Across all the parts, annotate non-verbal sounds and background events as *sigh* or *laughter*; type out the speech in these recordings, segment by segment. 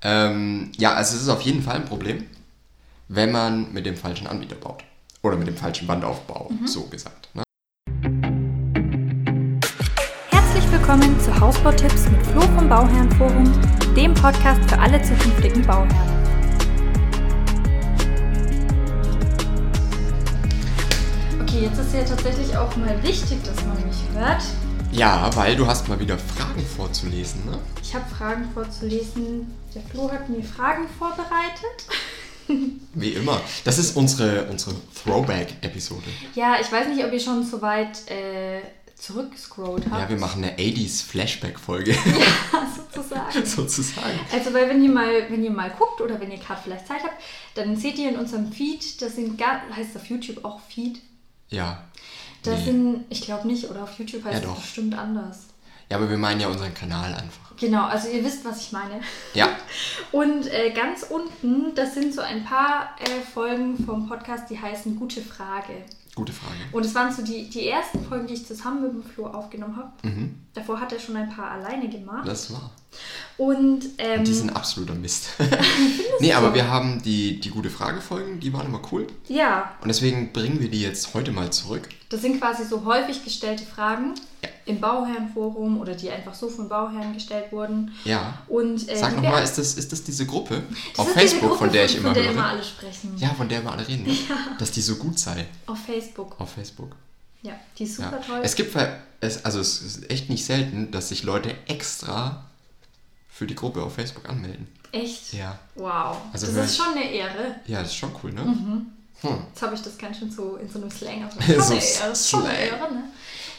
Ähm, ja, also es ist auf jeden Fall ein Problem, wenn man mit dem falschen Anbieter baut. Oder mit dem falschen Wandaufbau, so gesagt. Ne? Herzlich willkommen zu Hausbautipps mit Flo vom Bauherrenforum, dem Podcast für alle zukünftigen Bauherren. Okay, jetzt ist ja tatsächlich auch mal wichtig, dass man mich hört. Ja, weil du hast mal wieder Fragen vorzulesen, ne? Ich habe Fragen vorzulesen. Der Flo hat mir Fragen vorbereitet. *laughs* Wie immer. Das ist unsere, unsere Throwback-Episode. Ja, ich weiß nicht, ob ihr schon so weit äh, zurückgescrollt habt. Ja, wir machen eine 80s Flashback-Folge, *laughs* Ja, *laughs* sozusagen. sozusagen. Also, weil wenn ihr mal, wenn ihr mal guckt oder wenn ihr gerade vielleicht Zeit habt, dann seht ihr in unserem Feed, das sind heißt auf YouTube auch Feed. Ja. Das Nee. sind, ich glaube nicht, oder auf YouTube heißt Ja, es doch. bestimmt anders. Ja, aber wir meinen ja unseren Kanal einfach. Genau, also ihr wisst, was ich meine. Ja. *laughs* Und äh, ganz unten, das sind so ein paar äh, Folgen vom Podcast, die heißen Gute Frage. Gute Frage. Und es waren so die, die ersten Folgen, die ich zusammen mit dem Flo aufgenommen habe. Mhm. Davor hat er schon ein paar alleine gemacht. Das war. Und ähm, Die sind absoluter Mist. *laughs* *laughs* nee, aber wir haben die, die gute Frage-Folgen, die waren immer cool. ja, Und deswegen bringen wir die jetzt heute mal zurück. das sind quasi so häufig gestellte Fragen Ja. im Bauherrenforum oder die einfach so von Bauherren gestellt wurden. Ja. Und, äh, Sag nochmal, ist das, ist das diese Gruppe *laughs* Das auf Facebook, Gruppe, von der ich immer von der höre? immer alle sprechen. Ja, von der wir alle reden. Dass die so gut sei Auf Facebook. auf Facebook. Ja, die ist super Ja. toll. Es gibt, also es ist echt nicht selten, dass sich Leute extra für die Gruppe auf Facebook anmelden. Echt? Ja. Wow. Also das ist schon eine Ehre. Ja, das ist schon cool, ne? Mhm. Hm. Jetzt habe ich das ganz schön so in so einem Slang. Also *laughs* So schon eine Ehre. ist Schon eine. Ehre, ne?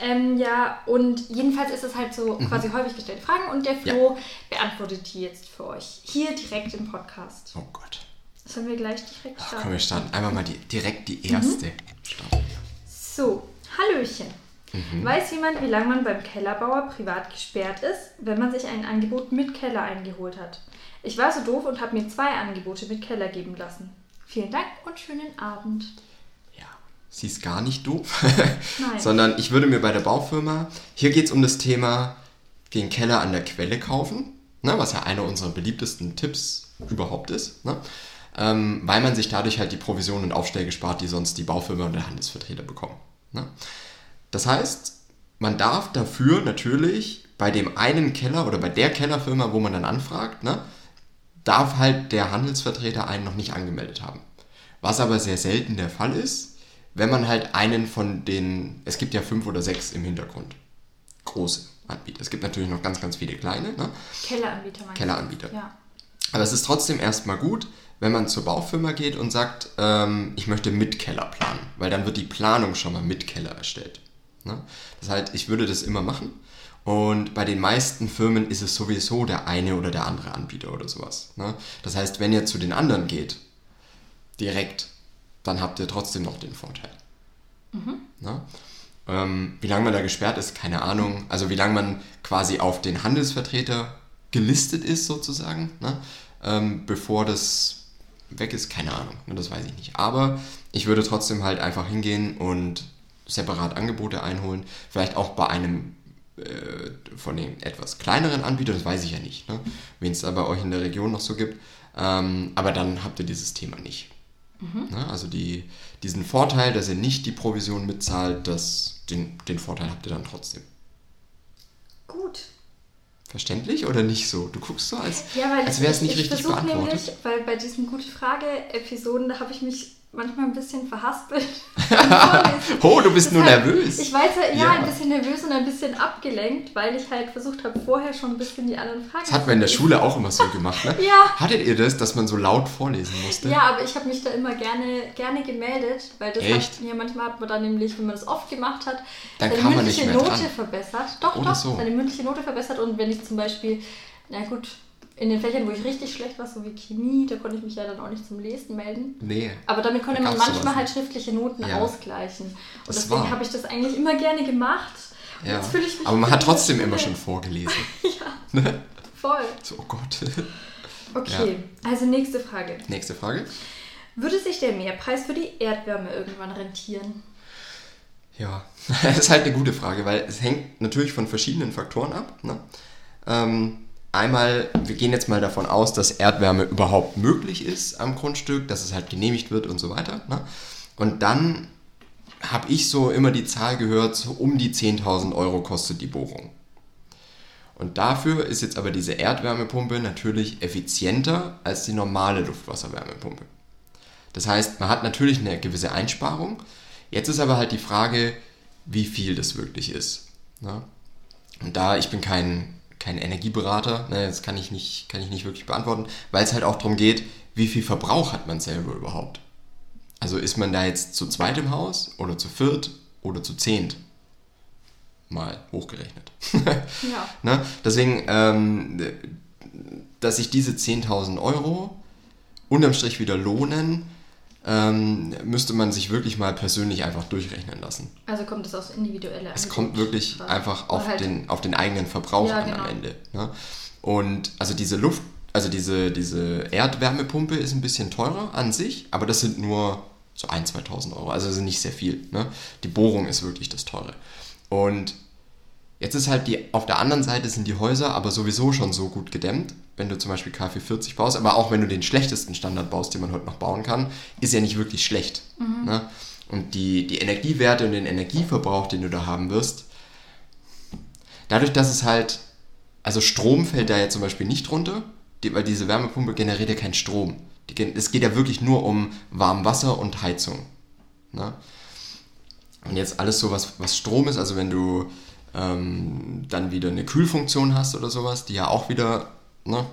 Ähm, ja, und jedenfalls ist es halt so quasi häufig gestellte Fragen und der Flo beantwortet die jetzt für euch. Hier direkt im Podcast. Oh Gott. Sollen wir gleich direkt Ach, starten? komm, wir starten. Einmal mal die, direkt die erste. Starten wir. So, Hallöchen. Mhm. Weiß jemand, wie lange man beim Kellerbauer privat gesperrt ist, wenn man sich ein Angebot mit Keller eingeholt hat? Ich war so doof und habe mir zwei Angebote mit Keller geben lassen. Vielen Dank und schönen Abend. Ja, sie ist gar nicht doof, *laughs* sondern ich würde mir bei der Baufirma, hier geht es um das Thema den Keller an der Quelle kaufen, ne, was ja einer unserer beliebtesten Tipps überhaupt ist, ne, ähm, weil man sich dadurch halt die Provision und Aufschläge spart, die sonst die Baufirma und der Handelsvertreter bekommen. Ne. Das heißt, man darf dafür natürlich bei dem einen Keller oder bei der Kellerfirma, wo man dann anfragt, ne, darf halt der Handelsvertreter einen noch nicht angemeldet haben. Was aber sehr selten der Fall ist, wenn man halt einen von den, es gibt ja fünf oder sechs im Hintergrund, große Anbieter. Es gibt natürlich noch ganz, ganz viele kleine, ne? Kelleranbieter meinst? Kelleranbieter. Ja. aber es ist trotzdem erstmal gut, wenn man zur Baufirma geht und sagt, ähm, ich möchte mit Keller planen, weil dann wird die Planung schon mal mit Keller erstellt. Ne? Das heißt, ich würde das immer machen. Und bei den meisten Firmen ist es sowieso der eine oder der andere Anbieter oder sowas. Ne? Das heißt, wenn ihr zu den anderen geht, direkt, dann habt ihr trotzdem noch den Vorteil. Ne? Ähm, wie lange man da gesperrt ist, keine Ahnung. Also wie lange man quasi auf den Handelsvertreter gelistet ist sozusagen, ne? ähm, bevor das weg ist, keine Ahnung. Ne? Das weiß ich nicht. Aber ich würde trotzdem halt einfach hingehen und separat Angebote einholen. Vielleicht auch bei einem äh, von den etwas kleineren Anbietern, das weiß ich ja nicht, ne? wen es da bei euch in der Region noch so gibt. Ähm, aber dann habt ihr dieses Thema nicht. Ne? Also die, diesen Vorteil, dass ihr nicht die Provision mitzahlt, das, den, den Vorteil habt ihr dann trotzdem. Gut. Verständlich oder nicht so? Du guckst so, als, Ja, als wäre es ich, nicht ich richtig versuche beantwortet. nämlich, weil bei diesen gute Frage-Episoden, da habe ich mich manchmal ein bisschen verhaspelt. *laughs* oh, du bist nur Deshalb- nervös. Ich weiß ja, ja, Ja. ein bisschen nervös und ein bisschen abgelenkt, weil ich halt versucht habe, vorher schon ein bisschen die anderen Fragen Das hat man in der Schule auch immer so gemacht, ne? *laughs* Ja. Hattet ihr das, dass man so laut vorlesen musste? Ja, aber ich habe mich da immer gerne, gerne gemeldet, weil das Echt? hat, ja, manchmal hat man dann nämlich, wenn man das oft gemacht hat, Dann seine mündliche Note dran. verbessert. Doch, Oder doch, so. seine mündliche Note verbessert und wenn ich zum Beispiel, na gut, in den Fächern, wo ich richtig schlecht war, so wie Chemie, da konnte ich mich ja dann auch nicht zum Lesen melden. Nee. Aber damit konnte man manchmal halt schriftliche Noten Ja. ausgleichen. Und Das deswegen habe ich das eigentlich immer gerne gemacht. Und Ja. Jetzt fühle ich mich Aber man hat trotzdem immer Schule- schon vorgelesen. *laughs* Voll. So, oh Gott. Okay, also nächste Frage. Nächste Frage. Würde sich der Mehrpreis für die Erdwärme irgendwann rentieren? Ja, *laughs* das ist halt eine gute Frage, weil es hängt natürlich von verschiedenen Faktoren ab. Ne? Ähm, einmal, wir gehen jetzt mal davon aus, dass Erdwärme überhaupt möglich ist am Grundstück, dass es halt genehmigt wird und so weiter. Ne? Und dann habe ich so immer die Zahl gehört, so um die 10.000 Euro kostet die Bohrung. Und dafür ist jetzt aber diese Erdwärmepumpe natürlich effizienter als die normale Luftwasserwärmepumpe. Das heißt, man hat natürlich eine gewisse Einsparung. Jetzt ist aber halt die Frage, wie viel das wirklich ist. Ne? Und da ich bin kein, kein Energieberater, ne, das kann ich, nicht, kann ich nicht wirklich beantworten, weil es halt auch darum geht, wie viel Verbrauch hat man selber überhaupt. Also ist man da jetzt zu zweit im Haus oder zu viert oder zu zehnt? Mal hochgerechnet. *laughs* ja. ne? Deswegen, ähm, dass sich diese 10.000 Euro unterm Strich wieder lohnen, ähm, müsste man sich wirklich mal persönlich einfach durchrechnen lassen. Also kommt es aufs individuelle Es kommt wirklich Frage. einfach auf, halt den, auf den eigenen Verbrauch ja, an genau. am Ende. Ne? Und also diese Luft, also diese, diese Erdwärmepumpe ist ein bisschen teurer an sich, aber das sind nur so 1.000, 2.000 Euro, also sind nicht sehr viel. Ne? Die Bohrung ist wirklich das Teure. Und jetzt ist halt die, auf der anderen Seite sind die Häuser aber sowieso schon so gut gedämmt, wenn du zum Beispiel KfW40 baust, aber auch wenn du den schlechtesten Standard baust, den man heute noch bauen kann, ist ja nicht wirklich schlecht. Mhm. Ne? Und die, die Energiewerte und den Energieverbrauch, den du da haben wirst, dadurch, dass es halt, also Strom fällt da ja zum Beispiel nicht runter, die, weil diese Wärmepumpe generiert ja keinen Strom. Die, es geht ja wirklich nur um Warmwasser und Heizung. Ne? Und jetzt alles so, was, was Strom ist, also wenn du ähm, dann wieder eine Kühlfunktion hast oder sowas, die ja auch wieder Ne?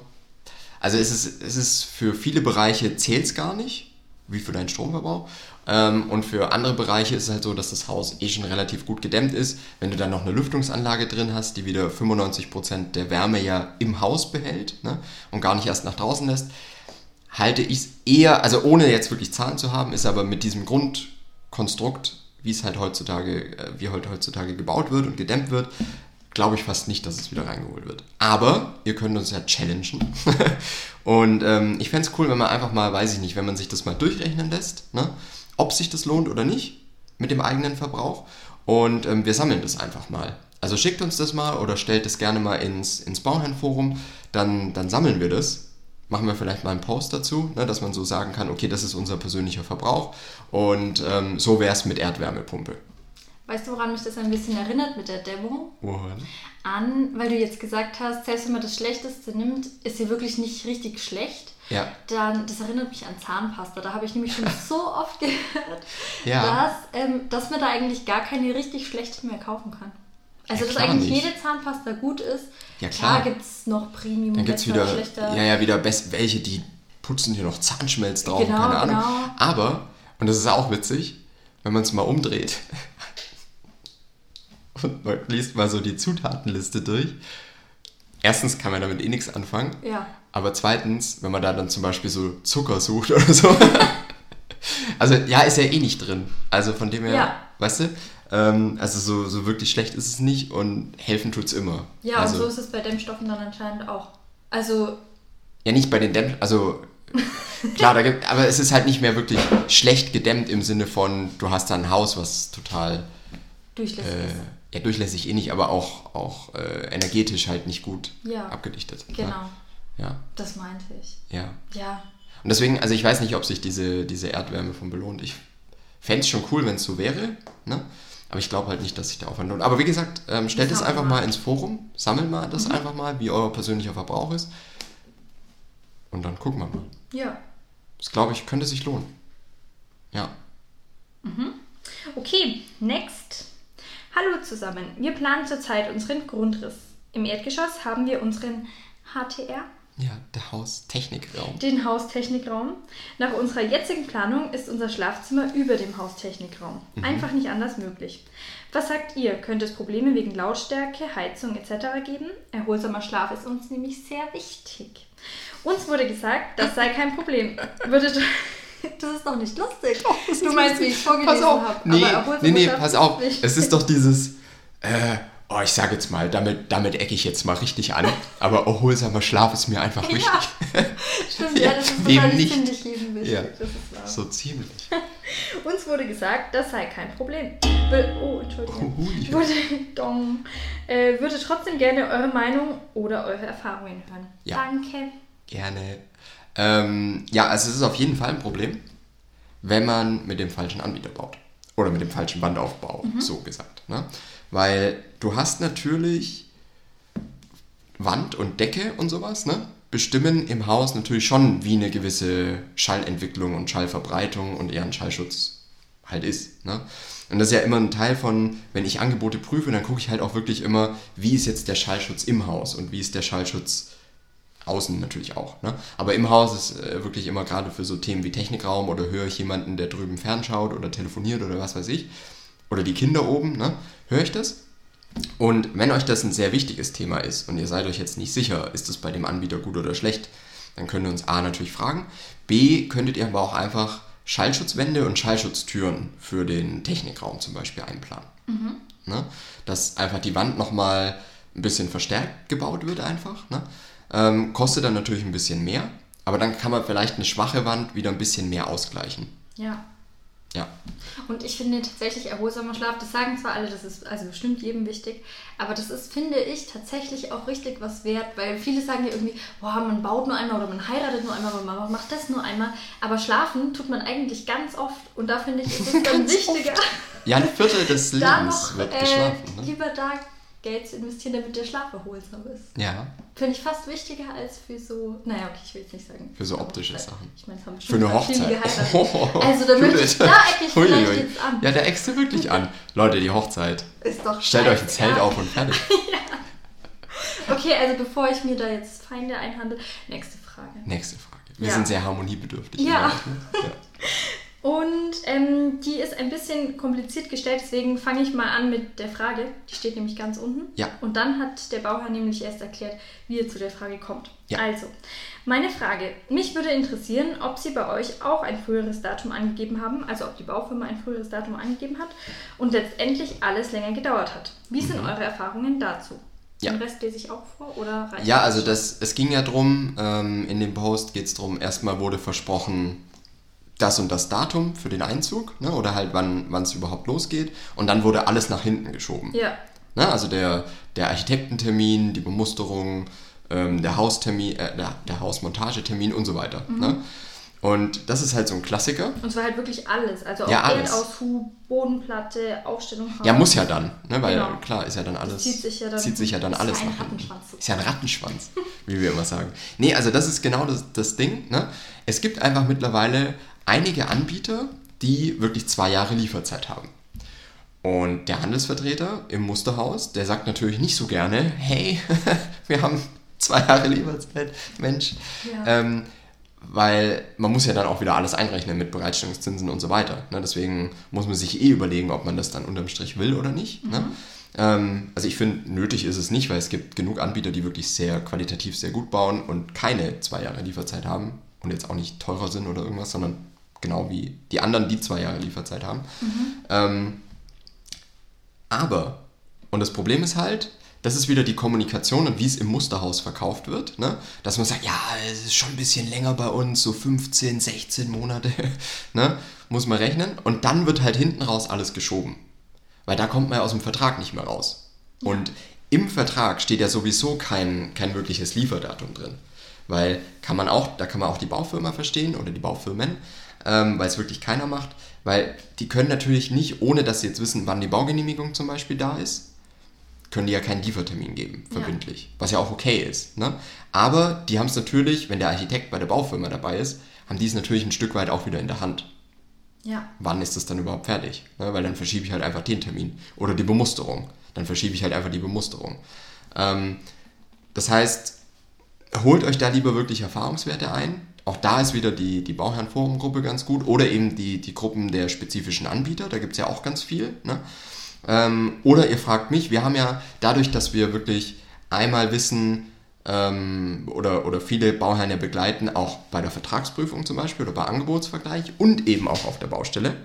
Also es ist, es ist für viele Bereiche zählt es gar nicht, wie für deinen Stromverbrauch. Ähm, und für andere Bereiche ist es halt so, dass das Haus eh schon relativ gut gedämmt ist. Wenn du dann noch eine Lüftungsanlage drin hast, die wieder 95% der Wärme ja im Haus behält ne? und gar nicht erst nach draußen lässt, halte ich es eher, also ohne jetzt wirklich Zahlen zu haben, ist aber mit diesem Grundkonstrukt, wie es halt heutzutage, äh, wie heute heutzutage gebaut wird und gedämmt wird, glaube ich fast nicht, dass es wieder reingeholt wird. Aber ihr könnt uns ja challengen. *laughs* und ähm, ich fände es cool, wenn man einfach mal, weiß ich nicht, wenn man sich das mal durchrechnen lässt, ne? ob sich das lohnt oder nicht mit dem eigenen Verbrauch. Und ähm, wir sammeln das einfach mal. Also schickt uns das mal oder stellt es gerne mal ins, ins Bauherrenforum, dann, dann sammeln wir das. Machen wir vielleicht mal einen Post dazu, ne, dass man so sagen kann, okay, das ist unser persönlicher Verbrauch und ähm, so wäre es mit Erdwärmepumpe. Weißt du, woran mich das ein bisschen erinnert mit der Dämmung? Woran? An, weil du jetzt gesagt hast, selbst wenn man das Schlechteste nimmt, ist sie wirklich nicht richtig schlecht. Ja. Dann, das erinnert mich an Zahnpasta. Da habe ich nämlich schon so oft *laughs* gehört, ja. dass, ähm, dass man da eigentlich gar keine richtig schlechte mehr kaufen kann. Also, ja, dass eigentlich nicht. jede Zahnpasta gut ist. Ja, klar. Da gibt es noch Premium, Dann gibt es wieder, schlechter. ja, ja, wieder best, welche, die putzen hier noch Zahnschmelz drauf, genau, keine Ahnung. Genau. Aber, und das ist auch witzig, wenn man es mal umdreht, *laughs* und man liest mal so die Zutatenliste durch. Erstens kann man damit eh nichts anfangen. Ja. Aber zweitens, wenn man da dann zum Beispiel so Zucker sucht oder so. *laughs* also ja, ist ja eh nicht drin. Also von dem her, ja. weißt du? Ähm, also so, so wirklich schlecht ist es nicht und helfen tut es immer. Ja, also, und so ist es bei Dämmstoffen dann anscheinend auch. Also. Ja, nicht bei den Dämmstoffen, also klar, da gibt, aber es ist halt nicht mehr wirklich schlecht gedämmt im Sinne von, du hast da ein Haus, was total durchlässig äh, ist ja, durchlässig eh nicht, aber auch, auch äh, energetisch halt nicht gut ja, abgedichtet. Ne? Genau. Ja. Das meinte ich. Ja. Ja. Und deswegen, also ich weiß nicht, ob sich diese, diese Erdwärme von belohnt. Ich fände es schon cool, wenn es so wäre, ne? Aber ich glaube halt nicht, dass sich der Aufwand lohnt. Aber wie gesagt, ähm, stellt es einfach mal ins Forum, sammelt mal das mhm. einfach mal, wie euer persönlicher Verbrauch ist. Und dann gucken wir mal. Ja. Das glaube ich, könnte sich lohnen. Ja. Mhm. Okay, next. Hallo zusammen, wir planen zurzeit unseren Grundriss. Im Erdgeschoss haben wir unseren HTR. Ja, der Haustechnikraum. Den Haustechnikraum. Nach unserer jetzigen Planung ist unser Schlafzimmer über dem Haustechnikraum. Mhm. Einfach nicht anders möglich. Was sagt ihr? Könnte es Probleme wegen Lautstärke, Heizung etc. geben? Erholsamer Schlaf ist uns nämlich sehr wichtig. Uns wurde gesagt, das sei kein Problem. Würde *laughs* das ist doch nicht lustig. Oh, du meinst, wie ich es vorgelesen habe. Nee, nee, nee, pass auf. Es ist doch dieses, äh, oh, ich sage jetzt mal, damit, damit ecke ich jetzt mal richtig an, aber erholsamer Schlaf ist mir einfach wichtig. *laughs* Ja, stimmt, ja, das ist wahrscheinlich ziemlich jedem wichtig. Ja, so ziemlich. *laughs* Uns wurde gesagt, das sei kein Problem. Oh, Entschuldigung. Hui. *laughs* Würde, dong, äh, würde trotzdem gerne eure Meinung oder eure Erfahrungen hören. Ja. Danke. Gerne. Ähm, ja, also es ist auf jeden Fall ein Problem, wenn man mit dem falschen Anbieter baut. Oder mit dem falschen Wandaufbau, so gesagt. Ne? Weil du hast natürlich Wand und Decke und sowas, ne? bestimmen im Haus natürlich schon, wie eine gewisse Schallentwicklung und Schallverbreitung und eher ein Schallschutz halt ist. Ne? Und das ist ja immer ein Teil von, wenn ich Angebote prüfe, dann gucke ich halt auch wirklich immer, wie ist jetzt der Schallschutz im Haus und wie ist der Schallschutz außen natürlich auch. Ne? Aber im Haus ist äh, wirklich immer gerade für so Themen wie Technikraum oder höre ich jemanden, der drüben fernschaut oder telefoniert oder was weiß ich, oder die Kinder oben, ne? höre ich das. Und wenn euch das ein sehr wichtiges Thema ist und ihr seid euch jetzt nicht sicher, ist es bei dem Anbieter gut oder schlecht, dann könnt ihr uns A natürlich fragen. B könntet ihr aber auch einfach Schallschutzwände und Schallschutztüren für den Technikraum zum Beispiel einplanen. Ne? Dass einfach die Wand nochmal ein bisschen verstärkt gebaut wird einfach. Ne? Ähm, kostet dann natürlich ein bisschen mehr, aber dann kann man vielleicht eine schwache Wand wieder ein bisschen mehr ausgleichen. Ja. Ja. Und ich finde tatsächlich erholsamer Schlaf, das sagen zwar alle, das ist also bestimmt jedem wichtig, aber das ist, finde ich, tatsächlich auch richtig was wert, weil viele sagen ja irgendwie, boah, man baut nur einmal oder man heiratet nur einmal oder man macht das nur einmal, aber schlafen tut man eigentlich ganz oft und da finde ich, ist es *laughs* dann Ganz wichtiger, Ja, ein Viertel des *laughs* Lebens noch wird äh, geschlafen. Ne? lieber da Geld zu investieren, damit der Schlaf erholsam ist. Ja, Finde ich fast wichtiger als für so, naja, okay, ich will jetzt nicht sagen. Für so aber optische vielleicht- Sachen. Ich meine, es haben für eine Hochzeit. geheiratet. *laughs* Also da möchte ich, da ecke ich vielleicht jetzt an. Ja, da eckst du wirklich an. Leute, die Hochzeit. Ist doch Stellt euch ein. Zelt auf und fertig. *laughs* Okay, also bevor ich mir da jetzt Feinde einhandle, nächste Frage. Nächste Frage. Wir Ja. sind sehr harmoniebedürftig. Ja. ne? *laughs* Und ähm, die ist ein bisschen kompliziert gestellt, deswegen fange ich mal an mit der Frage. Die steht nämlich ganz unten. Ja. Und dann hat der Bauherr nämlich erst erklärt, wie er zu der Frage kommt. Ja. Also, meine Frage. Mich würde interessieren, ob Sie bei euch auch ein früheres Datum angegeben haben, also ob die Baufirma ein früheres Datum angegeben hat und letztendlich alles länger gedauert hat. Wie sind eure Erfahrungen dazu? Mhm. Ja. Den Rest lese ich auch vor oder reicht Ja, also das, es ging ja drum, ähm, in dem Post geht es darum, erstmal wurde versprochen, das und das Datum für den Einzug, ne, oder halt wann es überhaupt losgeht. Und dann wurde alles nach hinten geschoben. Ja. Ne, also der, der Architektentermin, die Bemusterung, ähm, der Haustermin, äh, der, der Hausmontagetermin und so weiter. Mhm. Ne? Und das ist halt so ein Klassiker. Und zwar halt wirklich alles. Also auch Ja, alles. Erdaushub, Bodenplatte, Aufstellung. Ja, muss ja dann, ne? weil Genau. klar ist ja dann alles. zieht sich ja dann- zieht sich ja dann *laughs* ist alles ja ein nach hinten. Rattenschwanz Ist ja ein Rattenschwanz, wie wir immer sagen. Nee, also das ist genau das, das Ding. Ne? Es gibt einfach mittlerweile einige Anbieter, die wirklich zwei Jahre Lieferzeit haben. Und der Handelsvertreter im Musterhaus, der sagt natürlich nicht so gerne, hey, *laughs* wir haben zwei Jahre Lieferzeit, Mensch. Ja. Ähm, weil man muss ja dann auch wieder alles einrechnen mit Bereitstellungszinsen und so weiter. Ne? Deswegen muss man sich eh überlegen, ob man das dann unterm Strich will oder nicht. Ne? Ähm, also ich finde, nötig ist es nicht, weil es gibt genug Anbieter, die wirklich sehr qualitativ sehr gut bauen und keine zwei Jahre Lieferzeit haben und jetzt auch nicht teurer sind oder irgendwas, sondern genau wie die anderen, die zwei Jahre Lieferzeit haben. Ähm, aber, und das Problem ist halt, das ist wieder die Kommunikation und wie es im Musterhaus verkauft wird, ne? dass man sagt, ja, es ist schon ein bisschen länger bei uns, so 15, 16 Monate, *laughs* ne? muss man rechnen. Und dann wird halt hinten raus alles geschoben, weil da kommt man ja aus dem Vertrag nicht mehr raus. Und im Vertrag steht ja sowieso kein, kein wirkliches Lieferdatum drin, weil kann man auch, da kann man auch die Baufirma verstehen oder die Baufirmen, ähm, weil es wirklich keiner macht, weil die können natürlich nicht, ohne dass sie jetzt wissen, wann die Baugenehmigung zum Beispiel da ist, können die ja keinen Liefertermin geben, Ja. verbindlich. Was ja auch okay ist. Ne? Aber die haben es natürlich, wenn der Architekt bei der Baufirma dabei ist, haben die es natürlich ein Stück weit auch wieder in der Hand. Ja. Wann ist das dann überhaupt fertig? Ne? Weil dann verschiebe ich halt einfach den Termin. Oder die Bemusterung. Dann verschiebe ich halt einfach die Bemusterung. Ähm, das heißt, holt euch da lieber wirklich Erfahrungswerte ein. Auch da ist wieder die, die Bauherrenforumgruppe ganz gut. Oder eben die, die Gruppen der spezifischen Anbieter. Da gibt es ja auch ganz viel. Ne? Ähm, oder ihr fragt mich, wir haben ja dadurch, dass wir wirklich einmal wissen, ähm, oder, oder viele Bauherren ja begleiten, auch bei der Vertragsprüfung zum Beispiel oder bei Angebotsvergleich und eben auch auf der Baustelle.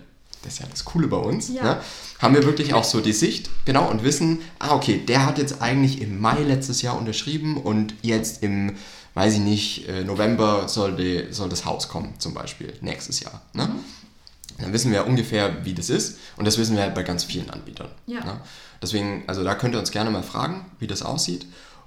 Das ist ja das Coole bei uns. Ja. Ne? Haben wir wirklich auch so die Sicht, genau, und wissen, ah, okay, der hat jetzt eigentlich im Mai letztes Jahr unterschrieben und jetzt im, weiß ich nicht, äh, November soll, die, soll das Haus kommen, zum Beispiel, nächstes Jahr. Ne? Dann wissen wir ja ungefähr, wie das ist. Und das wissen wir halt bei ganz vielen Anbietern. Ja. Ne? Deswegen, also da könnt ihr uns gerne mal fragen, wie das aussieht.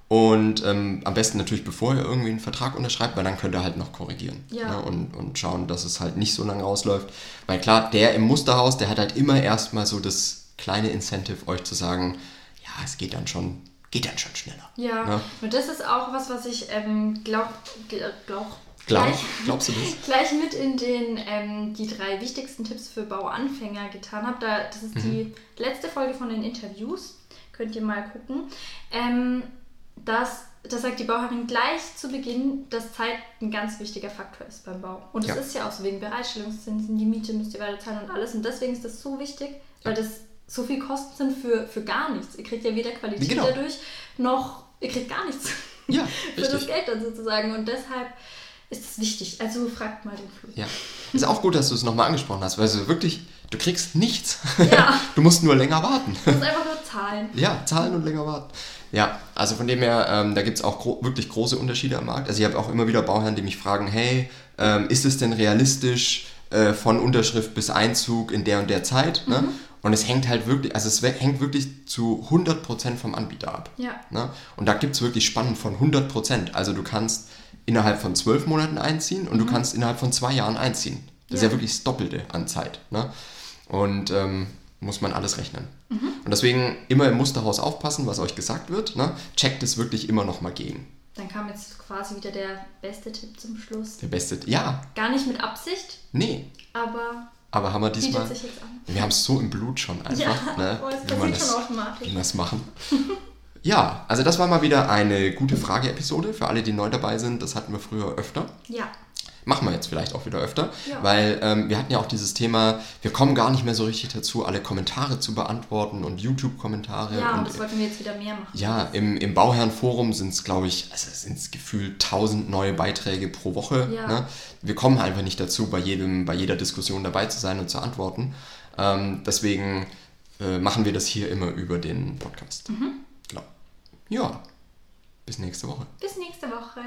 Und ähm, am besten natürlich, bevor ihr irgendwie einen Vertrag unterschreibt, weil dann könnt ihr halt noch korrigieren. Ja. Ne? Und, und schauen, dass es halt nicht so lange rausläuft. Weil klar, der im Musterhaus, der hat halt immer erstmal so das kleine Incentive, euch zu sagen, ja, es geht dann schon, geht dann schon schneller. Ja, Ne? und das ist auch was, was ich ähm, glaub, gl- glaub, gleich, glaubst du das? *laughs* gleich mit in den ähm, die drei wichtigsten Tipps für Bauanfänger getan habe. Da, das ist die letzte Folge von den Interviews. Könnt ihr mal gucken. Ähm, das, das sagt die Bauherrin gleich zu Beginn, dass Zeit ein ganz wichtiger Faktor ist beim Bau. Und das Ja. ist ja auch so wegen Bereitstellungszinsen, die Miete müsst ihr weiter zahlen und alles. Und deswegen ist das so wichtig, weil das so viel Kosten sind für, für gar nichts. Ihr kriegt ja weder Qualität Genau. dadurch, noch ihr kriegt gar nichts Ja, *laughs* für das. Geld dann sozusagen. Und deshalb ist es wichtig. Also fragt mal den Flo. Ja. Ist auch gut, dass du es nochmal angesprochen hast, weil du wirklich, du kriegst nichts. Ja. *laughs* Du musst nur länger warten. Das ist einfach nur Zahlen. Ja, zahlen und länger warten. Ja, also von dem her, ähm, da gibt es auch gro wirklich große Unterschiede am Markt. Also ich habe auch immer wieder Bauherren, die mich fragen, hey, ähm, ist es denn realistisch äh, von Unterschrift bis Einzug in der und der Zeit? Ne? Und es hängt halt wirklich, also es hängt wirklich zu 100% vom Anbieter ab. Ja. Ne? Und da gibt es wirklich Spannen von 100%. Also du kannst innerhalb von zwölf Monaten einziehen und du kannst innerhalb von zwei Jahren einziehen. Das ist Ja. ja wirklich das Doppelte an Zeit. Ne? Und ähm, muss man alles rechnen. Und deswegen immer im Musterhaus aufpassen, was euch gesagt wird. Ne? Checkt es wirklich immer noch mal gegen. Dann kam jetzt quasi wieder der beste Tipp zum Schluss. Der beste. Ja, Gar nicht mit Absicht, nee. aber Aber haben wir diesmal. Wir haben es so im Blut schon einfach, ne? oh, es wie, man das, wie wir das machen. *laughs* Ja, also das war mal wieder eine gute Frage-Episode für alle, die neu dabei sind. Das hatten wir früher öfter. Ja, Machen wir jetzt vielleicht auch wieder öfter, Ja. weil ähm, wir hatten ja auch dieses Thema, wir kommen gar nicht mehr so richtig dazu, alle Kommentare zu beantworten und YouTube-Kommentare. ja, und das wollten wir jetzt wieder mehr machen. ja, im, im Bauherrenforum sind es, glaube ich, also sind es gefühlt 1000 neue Beiträge pro Woche. Ja. Ne? Wir kommen einfach nicht dazu, bei, jedem, bei jeder Diskussion dabei zu sein und zu antworten. Ähm, deswegen äh, machen wir das hier immer über den Podcast. Mhm. Genau. Ja, bis nächste Woche. Bis nächste Woche.